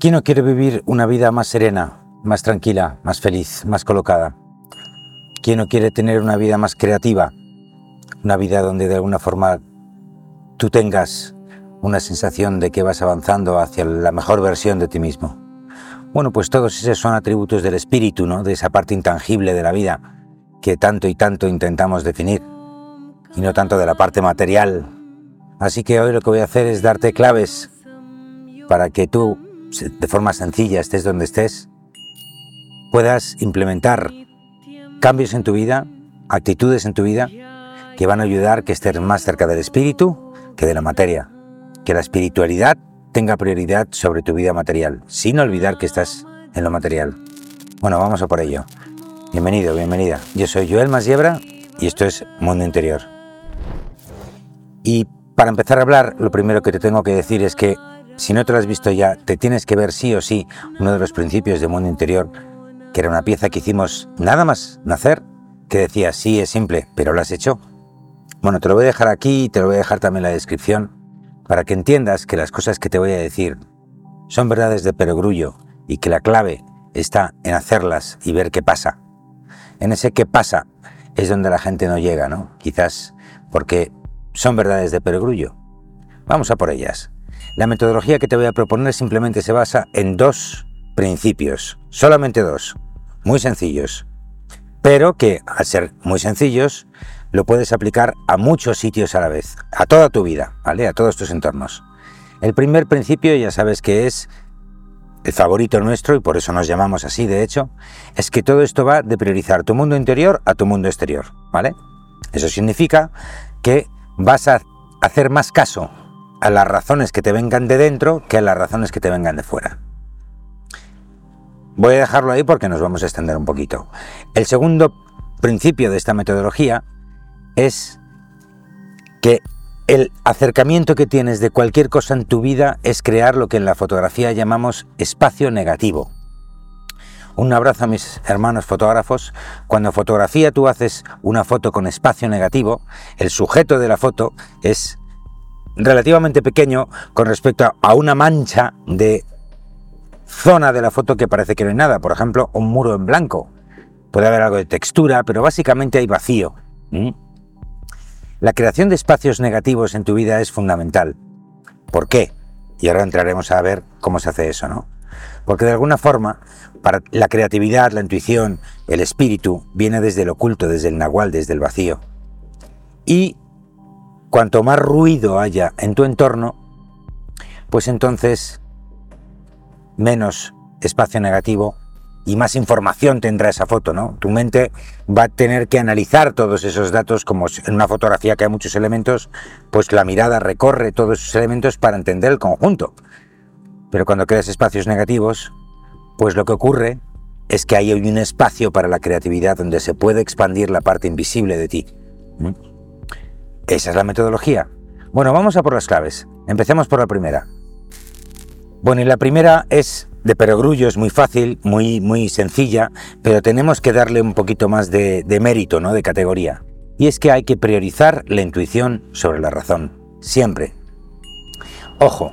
¿Quién no quiere vivir una vida más serena, más tranquila, más feliz, más colocada? ¿Quién no quiere tener una vida más creativa? Una vida donde de alguna forma tú tengas una sensación de que vas avanzando hacia la mejor versión de ti mismo. Bueno, pues todos esos son atributos del espíritu, ¿no? De esa parte intangible de la vida que tanto y tanto intentamos definir, y no tanto de la parte material. Así que hoy lo que voy a hacer es darte claves para que tú de forma sencilla, estés donde estés, puedas implementar cambios en tu vida, actitudes en tu vida, que van a ayudar que estés más cerca del espíritu que de la materia. Que la espiritualidad tenga prioridad sobre tu vida material, sin olvidar que estás en lo material. Bueno, vamos a por ello. Bienvenido, bienvenida. Yo soy Joel Masiebra y esto es Mundo Interior. Y para empezar a hablar, lo primero que te tengo que decir es que si no te lo has visto ya, te tienes que ver sí o sí uno de los principios de mundo interior, que era una pieza que hicimos nada más nacer, que decía, sí, es simple, pero lo has hecho. Bueno, te lo voy a dejar aquí y te lo voy a dejar también en la descripción, para que entiendas que las cosas que te voy a decir son verdades de perogrullo y que la clave está en hacerlas y ver qué pasa. En ese qué pasa es donde la gente no llega, ¿no? Quizás porque son verdades de perogrullo. Vamos a por ellas. La metodología que te voy a proponer simplemente se basa en dos principios, solamente dos, muy sencillos, pero que al ser muy sencillos lo puedes aplicar a muchos sitios a la vez, a toda tu vida, ¿vale? A todos tus entornos. El primer principio ya sabes que es el favorito nuestro y por eso nos llamamos así, de hecho, es que todo esto va de priorizar tu mundo interior a tu mundo exterior, ¿vale? Eso significa que vas a hacer más caso a las razones que te vengan de dentro que a las razones que te vengan de fuera. Voy a dejarlo ahí porque nos vamos a extender un poquito. El segundo principio de esta metodología es que el acercamiento que tienes de cualquier cosa en tu vida es crear lo que en la fotografía llamamos espacio negativo. Un abrazo a mis hermanos fotógrafos. Cuando fotografía tú haces una foto con espacio negativo, el sujeto de la foto es relativamente pequeño con respecto a una mancha de zona de la foto que parece que no hay nada. Por ejemplo, un muro en blanco. Puede haber algo de textura, pero básicamente hay vacío. La creación de espacios negativos en tu vida es fundamental. ¿Por qué? Y ahora entraremos a ver cómo se hace eso, ¿no? Porque de alguna forma, para la creatividad, la intuición, el espíritu, viene desde el oculto, desde el nahual, desde el vacío. Y cuanto más ruido haya en tu entorno, pues entonces menos espacio negativo y más información tendrá esa foto, ¿no? Tu mente va a tener que analizar todos esos datos, como en una fotografía que hay muchos elementos, pues la mirada recorre todos esos elementos para entender el conjunto. Pero cuando creas espacios negativos, pues lo que ocurre es que hay un espacio para la creatividad donde se puede expandir la parte invisible de ti. Esa es la metodología. Bueno, vamos a por las claves. Empecemos por la primera. Bueno, y la primera es de perogrullo, es muy fácil, muy, muy sencilla, pero tenemos que darle un poquito más de, de mérito, ¿no? De categoría. Y es que hay que priorizar la intuición sobre la razón. Siempre. Ojo,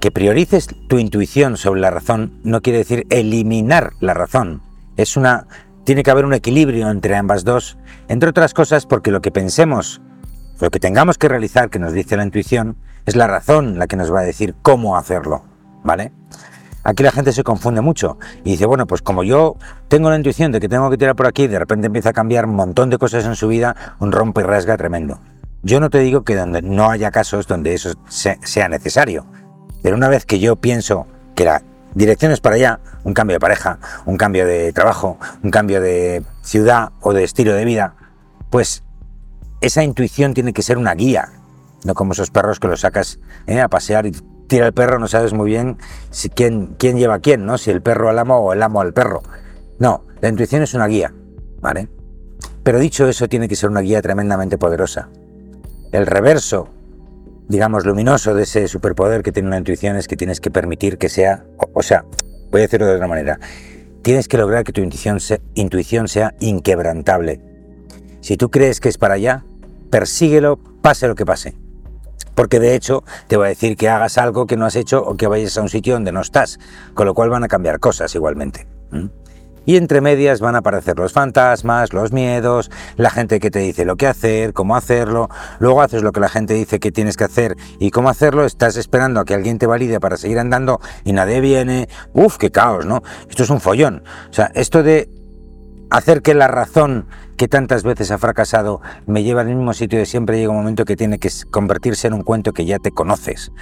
que priorices tu intuición sobre la razón no quiere decir eliminar la razón. Es una. Tiene que haber un equilibrio entre ambas dos, entre otras cosas porque lo que pensemos lo que tengamos que realizar, que nos dice la intuición, es la razón la que nos va a decir cómo hacerlo, ¿vale? Aquí la gente se confunde mucho y dice, bueno, pues como yo tengo la intuición de que tengo que tirar por aquí, de repente empieza a cambiar un montón de cosas en su vida, un rompe y rasga tremendo. Yo no te digo que donde no haya casos donde eso sea necesario, pero una vez que yo pienso que la dirección es para allá, un cambio de pareja, un cambio de trabajo, un cambio de ciudad o de estilo de vida, pues esa intuición tiene que ser una guía, no como esos perros que los sacas eh, a pasear y tira el perro, no sabes muy bien si quién, quién lleva a quién, ¿no? Si el perro al amo o el amo al perro. No, la intuición es una guía, ¿vale? Pero dicho eso, tiene que ser una guía tremendamente poderosa. El reverso, digamos, luminoso de ese superpoder que tiene una intuición es que tienes que permitir que sea, o, sea, voy a decirlo de otra manera, tienes que lograr que tu intuición intuición sea inquebrantable. Si tú crees que es para allá, persíguelo, pase lo que pase. Porque de hecho te va a decir que hagas algo que no has hecho o que vayas a un sitio donde no estás, con lo cual van a cambiar cosas igualmente. Y entre medias van a aparecer los fantasmas, los miedos, la gente que te dice lo que hacer, cómo hacerlo, luego haces lo que la gente dice que tienes que hacer y cómo hacerlo, estás esperando a que alguien te valide para seguir andando y nadie viene, uf, qué caos, ¿no? Esto es un follón. O sea, esto de hacer que la razón que tantas veces ha fracasado me lleva al mismo sitio de siempre llega un momento que tiene que convertirse en un cuento que ya te conoces.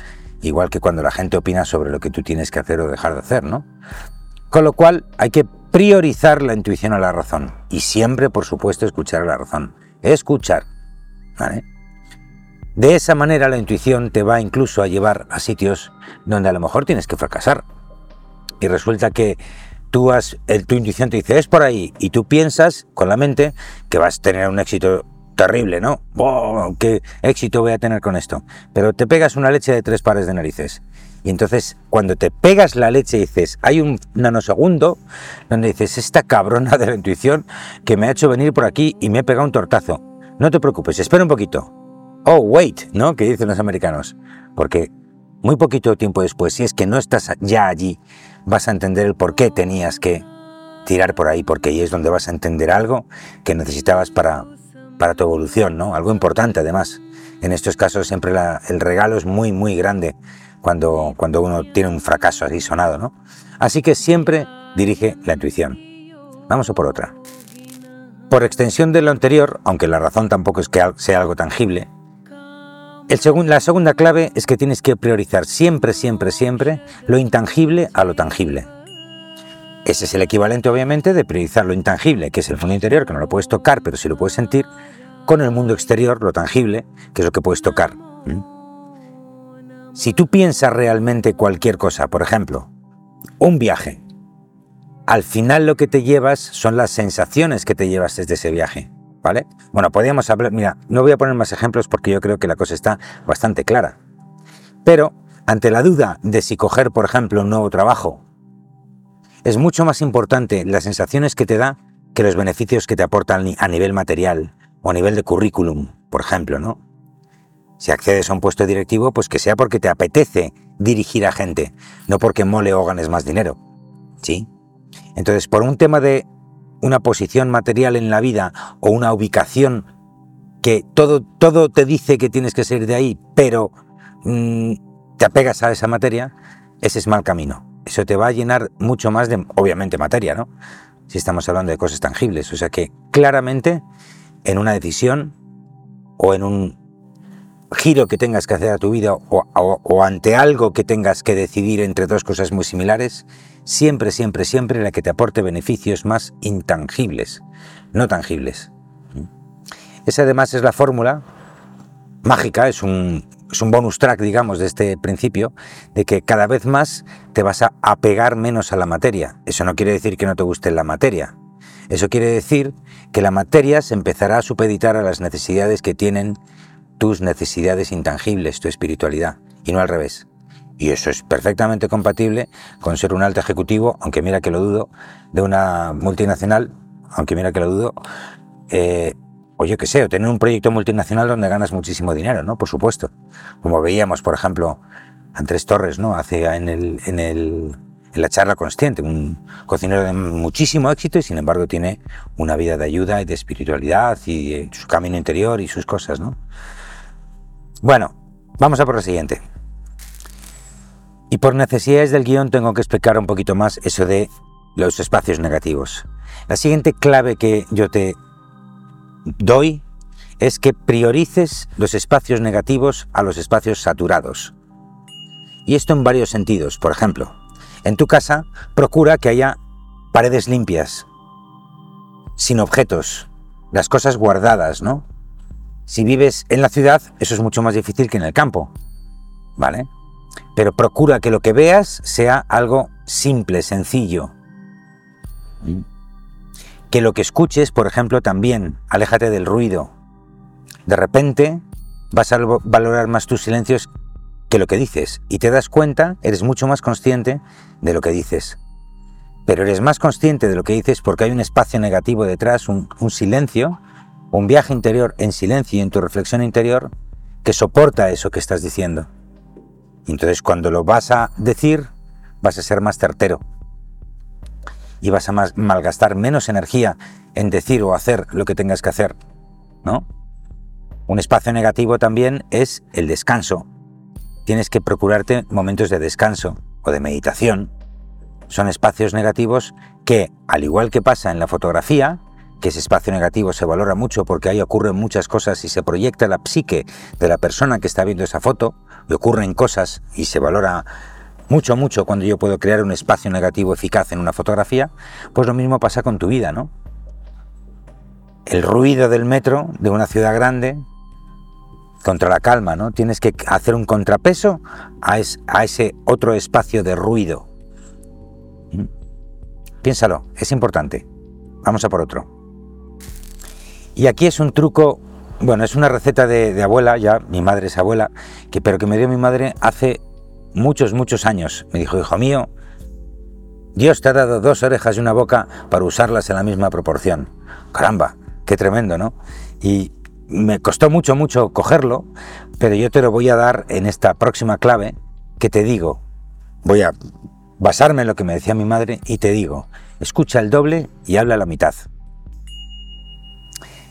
Igual que cuando la gente opina sobre lo que tú tienes que hacer o dejar de hacer, ¿no? Con lo cual hay que priorizar la intuición a la razón y siempre, por supuesto, escuchar a la razón. Escuchar. De esa manera la intuición te va incluso a llevar a sitios donde a lo mejor tienes que fracasar. Y resulta que tú has, el, tu intuición te dice es por ahí y tú piensas con la mente que vas a tener un éxito terrible, ¿no? ¿Qué éxito voy a tener con esto? Pero te pegas una leche de tres pares de narices y entonces, cuando te pegas la leche dices, hay un nanosegundo donde dices, esta cabrona de la intuición que me ha hecho venir por aquí y me ha pegado un tortazo. No te preocupes, espera un poquito. Oh, wait, ¿no? Que dicen los americanos. Porque muy poquito tiempo después, si es que no estás ya allí, vas a entender el por qué tenías que tirar por ahí, porque ahí es donde vas a entender algo que necesitabas para, para tu evolución, ¿no? Algo importante además. En estos casos siempre el regalo es muy, muy grande cuando, cuando uno tiene un fracaso así sonado, ¿no? Así que siempre dirige la intuición. Vamos a por otra. Por extensión de lo anterior, aunque la razón tampoco es que sea algo tangible, la segunda clave es que tienes que priorizar siempre, siempre, siempre lo intangible a lo tangible. Ese es el equivalente, obviamente, de priorizar lo intangible, que es el fondo interior, que no lo puedes tocar, pero sí lo puedes sentir, con el mundo exterior, lo tangible, que es lo que puedes tocar. Si tú piensas realmente cualquier cosa, por ejemplo, un viaje, al final lo que te llevas son las sensaciones que te llevas desde ese viaje, ¿vale? Bueno, podríamos hablar, mira, no voy a poner más ejemplos porque yo creo que la cosa está bastante clara. Pero ante la duda de si coger, por ejemplo, un nuevo trabajo, es mucho más importante las sensaciones que te da que los beneficios que te aportan a nivel material o a nivel de currículum, por ejemplo, ¿no? Si accedes a un puesto directivo, pues que sea porque te apetece dirigir a gente, no porque mole o ganes más dinero. ¿Sí? Entonces, por un tema de una posición material en la vida o una ubicación que todo, todo te dice que tienes que ser de ahí, pero mm, te apegas a esa materia, ese es mal camino. Eso te va a llenar mucho más de, obviamente, materia, ¿no? Si estamos hablando de cosas tangibles. O sea que claramente en una decisión o en un giro que tengas que hacer a tu vida o, ante algo que tengas que decidir entre dos cosas muy similares, siempre, siempre, siempre la que te aporte beneficios más intangibles, no tangibles. Esa además es la fórmula mágica, es un, es un bonus track, digamos, de este principio, de que cada vez más te vas a apegar menos a la materia. Eso no quiere decir que no te guste la materia. Eso quiere decir que la materia se empezará a supeditar a las necesidades que tienen tus necesidades intangibles, tu espiritualidad, y no al revés. Y eso es perfectamente compatible con ser un alto ejecutivo, aunque mira que lo dudo, de una multinacional, aunque mira que lo dudo, eh, o yo qué sé, o tener un proyecto multinacional donde ganas muchísimo dinero, ¿no? Por supuesto. Como veíamos, por ejemplo, Andrés Torres, ¿no? Hace en, el, en, el, en la charla consciente, un cocinero de muchísimo éxito y sin embargo tiene una vida de ayuda y de espiritualidad y su camino interior y sus cosas, ¿no? Bueno, vamos a por lo siguiente. Y por necesidades del guion tengo que explicar un poquito más eso de los espacios negativos. La siguiente clave que yo te doy es que priorices los espacios negativos a los espacios saturados. Y esto en varios sentidos. Por ejemplo, en tu casa procura que haya paredes limpias, sin objetos, las cosas guardadas, ¿no? Si vives en la ciudad, eso es mucho más difícil que en el campo, ¿vale? Pero procura que lo que veas sea algo simple, sencillo. Que lo que escuches, por ejemplo, también, aléjate del ruido. De repente vas a valorar más tus silencios que lo que dices y te das cuenta, eres mucho más consciente de lo que dices. Pero eres más consciente de lo que dices porque hay un espacio negativo detrás, un, un silencio un viaje interior en silencio y en tu reflexión interior que soporta eso que estás diciendo. Entonces cuando lo vas a decir, vas a ser más certero. Y vas a malgastar menos energía en decir o hacer lo que tengas que hacer. ¿No? Un espacio negativo también es el descanso. Tienes que procurarte momentos de descanso o de meditación. Son espacios negativos que, al igual que pasa en la fotografía, que ese espacio negativo se valora mucho porque ahí ocurren muchas cosas y se proyecta la psique de la persona que está viendo esa foto, y ocurren cosas y se valora mucho, mucho cuando yo puedo crear un espacio negativo eficaz en una fotografía, pues lo mismo pasa con tu vida, ¿no? El ruido del metro de una ciudad grande contra la calma, ¿no? Tienes que hacer un contrapeso a, a ese otro espacio de ruido. ¿Mm? Piénsalo, es importante. Vamos a por otro. Y aquí es un truco, bueno, es una receta de, abuela, ya mi madre es abuela, que, pero que me dio mi madre hace muchos, muchos años. Me dijo, hijo mío, Dios te ha dado dos orejas y una boca para usarlas en la misma proporción. Caramba, qué tremendo, ¿no? Y me costó mucho, mucho cogerlo, pero yo te lo voy a dar en esta próxima clave que te digo. Voy a basarme en lo que me decía mi madre y te digo, escucha el doble y habla la mitad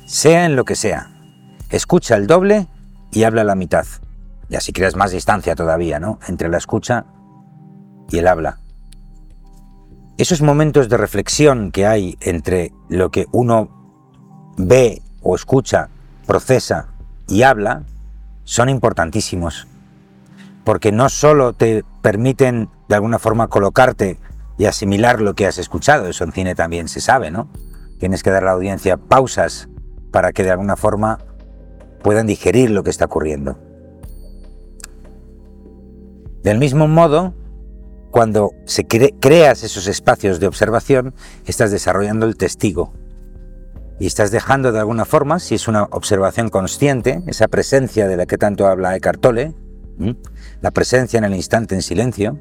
sea en lo que sea. Escucha el doble y habla la mitad. Y así creas más distancia todavía, ¿no? Entre la escucha y el habla. Esos momentos de reflexión que hay entre lo que uno ve o escucha, procesa y habla, son importantísimos. Porque no solo te permiten de alguna forma colocarte y asimilar lo que has escuchado, eso en cine también se sabe, ¿no? Tienes que dar a la audiencia pausas para que de alguna forma puedan digerir lo que está ocurriendo. Del mismo modo, cuando se creas esos espacios de observación, estás desarrollando el testigo y estás dejando de alguna forma, si es una observación consciente, esa presencia de la que tanto habla Eckhart Tolle, la presencia en el instante en silencio,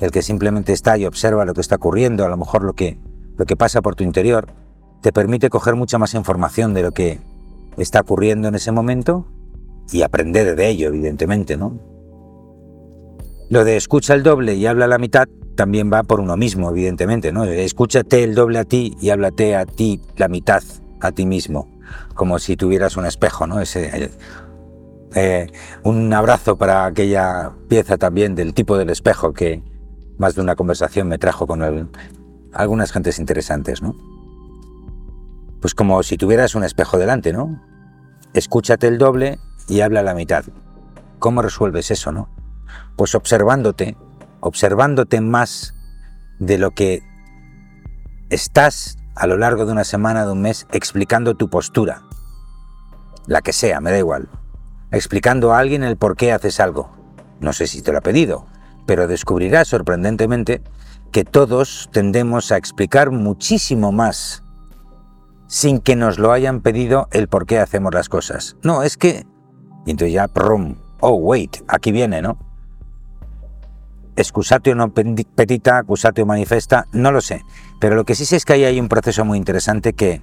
el que simplemente está y observa lo que está ocurriendo, a lo mejor lo que, lo que pasa por tu interior, te permite coger mucha más información de lo que está ocurriendo en ese momento y aprender de ello, evidentemente, ¿no? Lo de escucha el doble y habla la mitad también va por uno mismo, evidentemente, ¿no? Escúchate el doble a ti y háblate a ti la mitad a ti mismo, como si tuvieras un espejo, ¿no? Ese, eh, un abrazo para aquella pieza también del tipo del espejo que más de una conversación me trajo con algunas gentes interesantes, ¿no? Pues como si tuvieras un espejo delante, ¿no? Escúchate el doble y habla la mitad. ¿Cómo resuelves eso, no? Pues observándote, observándote más de lo que estás a lo largo de una semana, de un mes, explicando tu postura. La que sea, me da igual. Explicando a alguien el por qué haces algo. No sé si te lo ha pedido, pero descubrirás sorprendentemente que todos tendemos a explicar muchísimo más sin que nos lo hayan pedido el por qué hacemos las cosas. No, es que... Y entonces ya, prum, oh, wait, aquí viene, ¿no? Excusatio no petita, acusatio manifesta, no lo sé. Pero lo que sí sé es que ahí hay un proceso muy interesante que,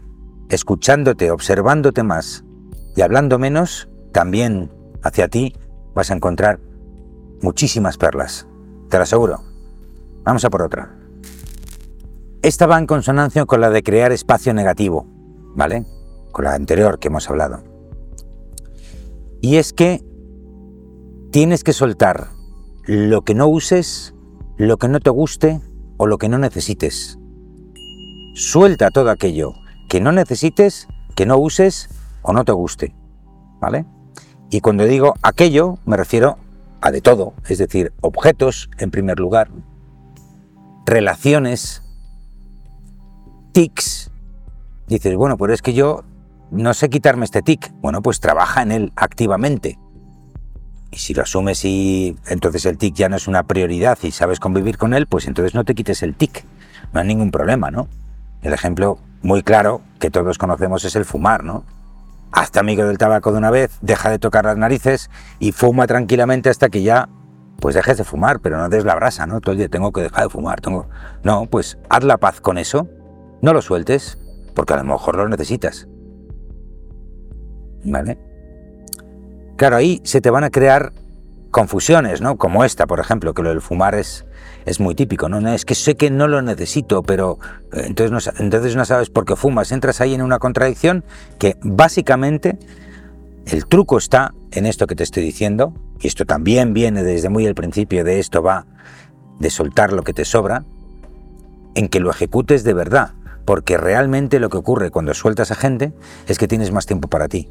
escuchándote, observándote más y hablando menos, también hacia ti vas a encontrar muchísimas perlas. Te lo aseguro. Vamos a por otra. Esta va en consonancia con la de crear espacio negativo. ¿Vale? Con la anterior que hemos hablado. Y es que tienes que soltar lo que no uses, lo que no te guste o lo que no necesites. Suelta todo aquello que no necesites, que no uses o no te guste, ¿vale? Y cuando digo aquello me refiero a de todo, es decir, objetos en primer lugar, relaciones, tics, dices, bueno, pero es que yo no sé quitarme este tic. Bueno, pues trabaja en él activamente. Y si lo asumes y entonces el tic ya no es una prioridad y sabes convivir con él, pues entonces no te quites el tic. No hay ningún problema, ¿no? El ejemplo muy claro que todos conocemos es el fumar, ¿no? Hazte amigo del tabaco de una vez, deja de tocar las narices y fuma tranquilamente hasta que ya pues dejes de fumar, pero no des la brasa, ¿no? Todo el día tengo que dejar de fumar, tengo... No, pues haz la paz con eso, no lo sueltes, porque a lo mejor lo necesitas. ¿Vale? Claro, ahí se te van a crear confusiones, ¿no? Como esta, por ejemplo, que lo del fumar es, es muy típico, ¿no? Es que sé que no lo necesito, pero eh, entonces no, entonces no sabes por qué fumas. Entras ahí en una contradicción que básicamente el truco está en esto que te estoy diciendo, y esto también viene desde muy el principio de esto va de soltar lo que te sobra, en que lo ejecutes de verdad, porque realmente lo que ocurre cuando sueltas a gente es que tienes más tiempo para ti.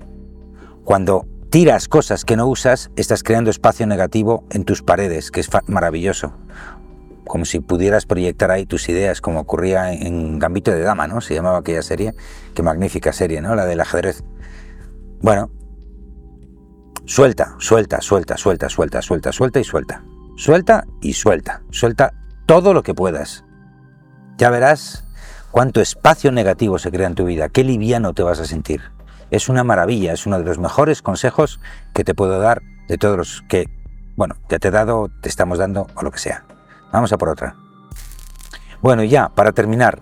Cuando tiras cosas que no usas, estás creando espacio negativo en tus paredes, que es maravilloso. Como si pudieras proyectar ahí tus ideas, como ocurría en Gambito de Dama, ¿no? Se llamaba aquella serie. Qué magnífica serie, ¿no? La del ajedrez. Bueno, suelta, suelta, suelta, suelta, suelta, suelta, suelta y suelta. Suelta y suelta. Suelta todo lo que puedas. Ya verás cuánto espacio negativo se crea en tu vida, qué liviano te vas a sentir es una maravilla, es uno de los mejores consejos que te puedo dar de todos los que, bueno, ya te he dado, te estamos dando o lo que sea. Vamos a por otra. Bueno, ya, para terminar,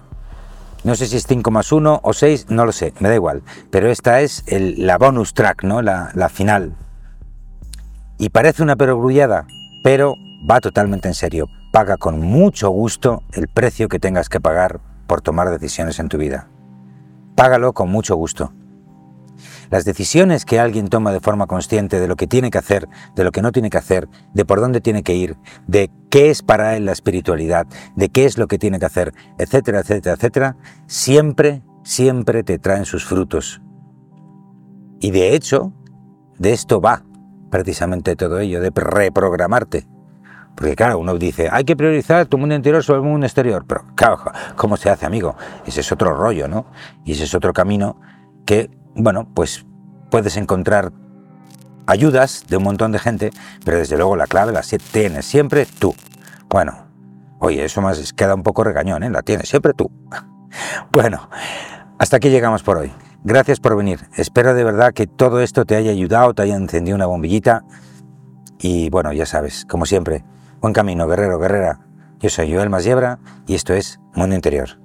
no sé si es 5 más 1 o 6, no lo sé, me da igual, pero esta es la bonus track, ¿no? La, la final. Y parece una perogrullada, pero va totalmente en serio. Paga con mucho gusto el precio que tengas que pagar por tomar decisiones en tu vida. Págalo con mucho gusto. Las decisiones que alguien toma de forma consciente de lo que tiene que hacer, de lo que no tiene que hacer, de por dónde tiene que ir, de qué es para él la espiritualidad, de qué es lo que tiene que hacer, etcétera, etcétera, etcétera, siempre, siempre te traen sus frutos. Y de hecho, de esto va precisamente todo ello, de reprogramarte. Porque claro, uno dice, hay que priorizar tu mundo interior sobre el mundo exterior. Pero claro, ¿cómo se hace, amigo? Ese es otro rollo, ¿no? Y ese es otro camino que bueno, pues puedes encontrar ayudas de un montón de gente, pero desde luego la clave la tienes siempre tú. Bueno, oye, eso más queda un poco regañón, ¿eh? La tienes siempre tú. Bueno, hasta aquí llegamos por hoy. Gracias por venir. Espero de verdad que todo esto te haya ayudado, te haya encendido una bombillita. Y bueno, ya sabes, como siempre, buen camino, guerrero, guerrera. Yo soy Joel Masiebra y esto es Mundo Interior.